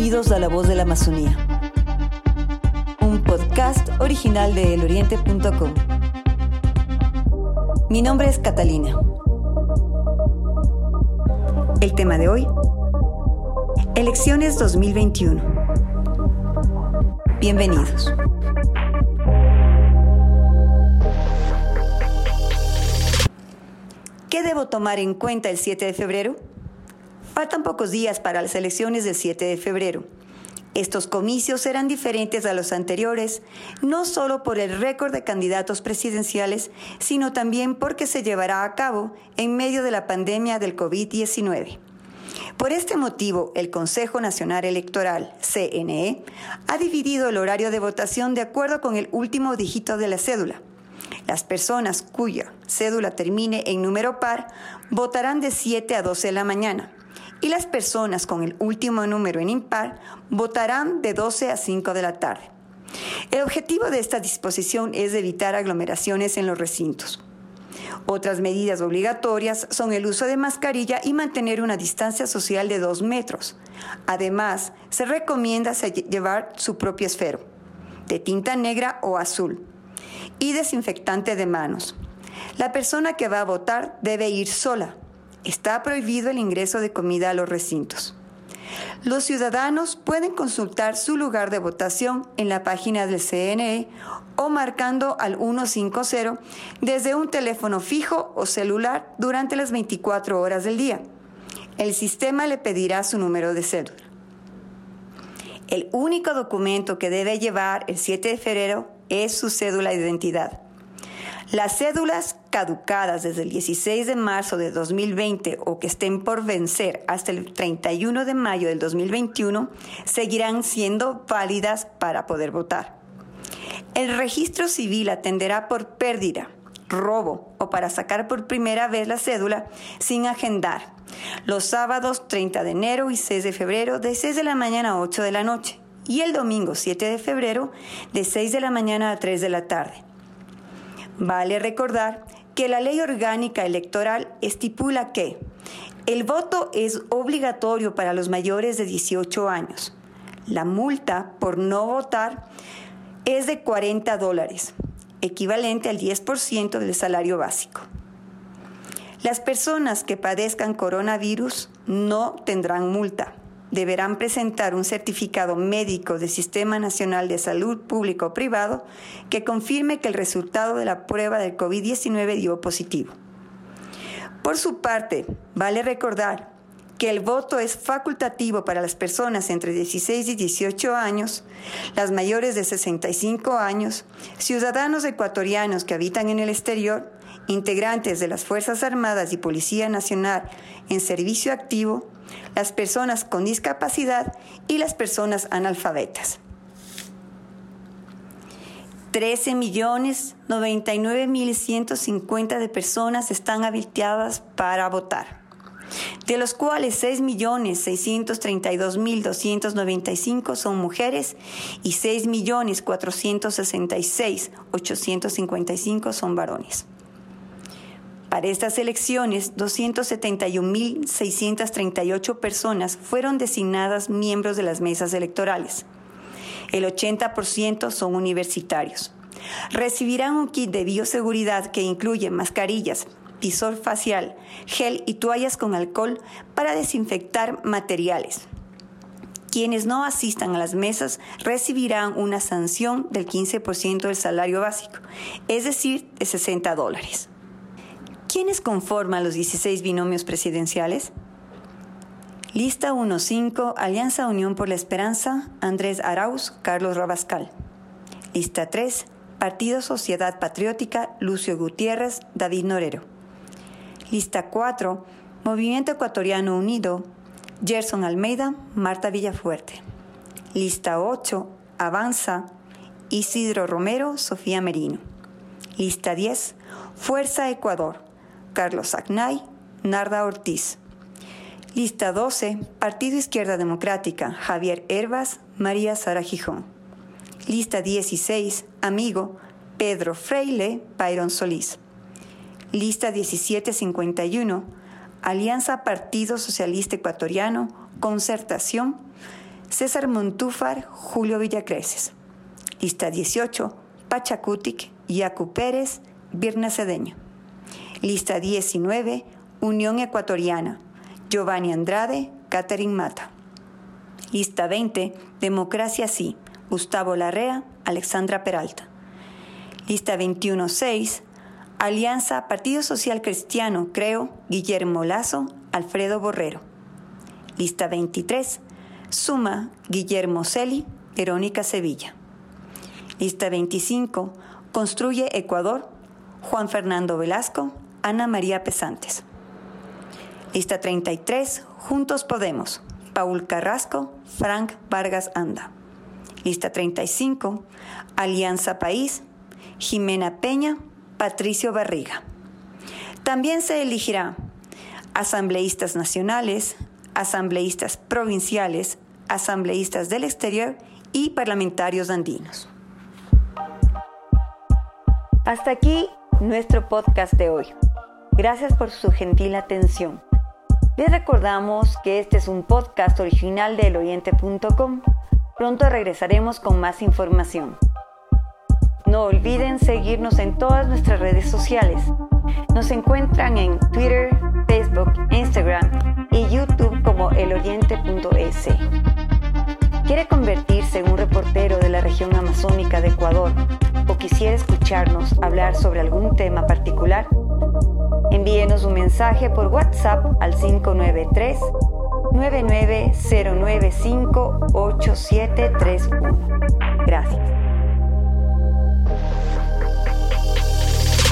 Bienvenidos a La Voz de la Amazonía, un podcast original de eloriente.com. Mi nombre es Catalina. El tema de hoy, Elecciones 2021. Bienvenidos. ¿Qué debo tomar en cuenta el 7 de febrero? Faltan pocos días para las elecciones del 7 de febrero. Estos comicios serán diferentes a los anteriores, no solo por el récord de candidatos presidenciales, sino también porque se llevará a cabo en medio de la pandemia del COVID-19. Por este motivo, el Consejo Nacional Electoral, CNE, ha dividido el horario de votación de acuerdo con el último dígito de la cédula. Las personas cuya cédula termine en número par votarán de 7 a 12 de la mañana y las personas con el último número en impar votarán de 12 a 5 de la tarde. El objetivo de esta disposición es evitar aglomeraciones en los recintos. Otras medidas obligatorias son el uso de mascarilla y mantener una distancia social de 2 metros. Además, se recomienda llevar su propio esfero, de tinta negra o azul, y desinfectante de manos. La persona que va a votar debe ir sola Está prohibido el ingreso de comida a los recintos. Los ciudadanos pueden consultar su lugar de votación en la página del CNE o marcando al 150 desde un teléfono fijo o celular durante las 24 horas del día. El sistema le pedirá su número de cédula. El único documento que debe llevar el 7 de febrero es su cédula de identidad. Las cédulas caducadas desde el 16 de marzo de 2020 o que estén por vencer hasta el 31 de mayo del 2021 seguirán siendo válidas para poder votar. El registro civil atenderá por pérdida, robo o para sacar por primera vez la cédula sin agendar los sábados 30 de enero y 6 de febrero de 6 de la mañana a 8 de la noche y el domingo 7 de febrero de 6 de la mañana a 3 de la tarde. Vale recordar que la ley orgánica electoral estipula que el voto es obligatorio para los mayores de 18 años. La multa por no votar es de 40 dólares, equivalente al 10% del salario básico. Las personas que padezcan coronavirus no tendrán multa deberán presentar un certificado médico del Sistema Nacional de Salud Público o Privado que confirme que el resultado de la prueba del COVID-19 dio positivo. Por su parte, vale recordar que el voto es facultativo para las personas entre 16 y 18 años, las mayores de 65 años, ciudadanos ecuatorianos que habitan en el exterior, integrantes de las Fuerzas Armadas y Policía Nacional en servicio activo, las personas con discapacidad y las personas analfabetas. 13 millones 99 mil 150 de personas están habilitadas para votar, de los cuales 6 millones 632 mil 295 son mujeres y 6 millones 466 855 son varones. Para estas elecciones, 271.638 personas fueron designadas miembros de las mesas electorales. El 80% son universitarios. Recibirán un kit de bioseguridad que incluye mascarillas, pisor facial, gel y toallas con alcohol para desinfectar materiales. Quienes no asistan a las mesas recibirán una sanción del 15% del salario básico, es decir, de 60 dólares. ¿Quiénes conforman los 16 binomios presidenciales? Lista 1.5, Alianza Unión por la Esperanza, Andrés Arauz, Carlos Rabascal. Lista 3, Partido Sociedad Patriótica, Lucio Gutiérrez, David Norero. Lista 4, Movimiento Ecuatoriano Unido, Gerson Almeida, Marta Villafuerte. Lista 8, Avanza, Isidro Romero, Sofía Merino. Lista 10, Fuerza Ecuador, Carlos Agnay, Narda Ortiz. Lista 12, Partido Izquierda Democrática, Javier Herbas, María Sara Gijón. Lista 16, Amigo, Pedro Freile, Byron Solís. Lista 1751, Alianza Partido Socialista Ecuatoriano, Concertación, César Montúfar, Julio Villacreces. Lista 18, Pachacutic, Yacu Pérez, Virna Cedeño. Lista 19, Unión Ecuatoriana, Giovanni Andrade, Catherine Mata. Lista 20, Democracia Sí, Gustavo Larrea, Alexandra Peralta. Lista 21-6, Alianza Partido Social Cristiano, creo, Guillermo Lazo, Alfredo Borrero. Lista 23, Suma, Guillermo Celi, Verónica Sevilla. Lista 25, Construye Ecuador, Juan Fernando Velasco, Ana María Pesantes. Lista 33, Juntos Podemos, Paul Carrasco, Frank Vargas Anda. Lista 35, Alianza País, Jimena Peña, Patricio Barriga. También se elegirá asambleístas nacionales, asambleístas provinciales, asambleístas del exterior y parlamentarios andinos. Hasta aquí nuestro podcast de hoy. Gracias por su gentil atención. Les recordamos que este es un podcast original de eloriente.com. Pronto regresaremos con más información. No olviden seguirnos en todas nuestras redes sociales. Nos encuentran en Twitter, Facebook, Instagram y YouTube como eloriente.es. ¿Quiere convertirse en un reportero de la región amazónica de Ecuador quisiera escucharnos hablar sobre algún tema particular? Envíenos un mensaje por WhatsApp al 593 99095 8731. Gracias.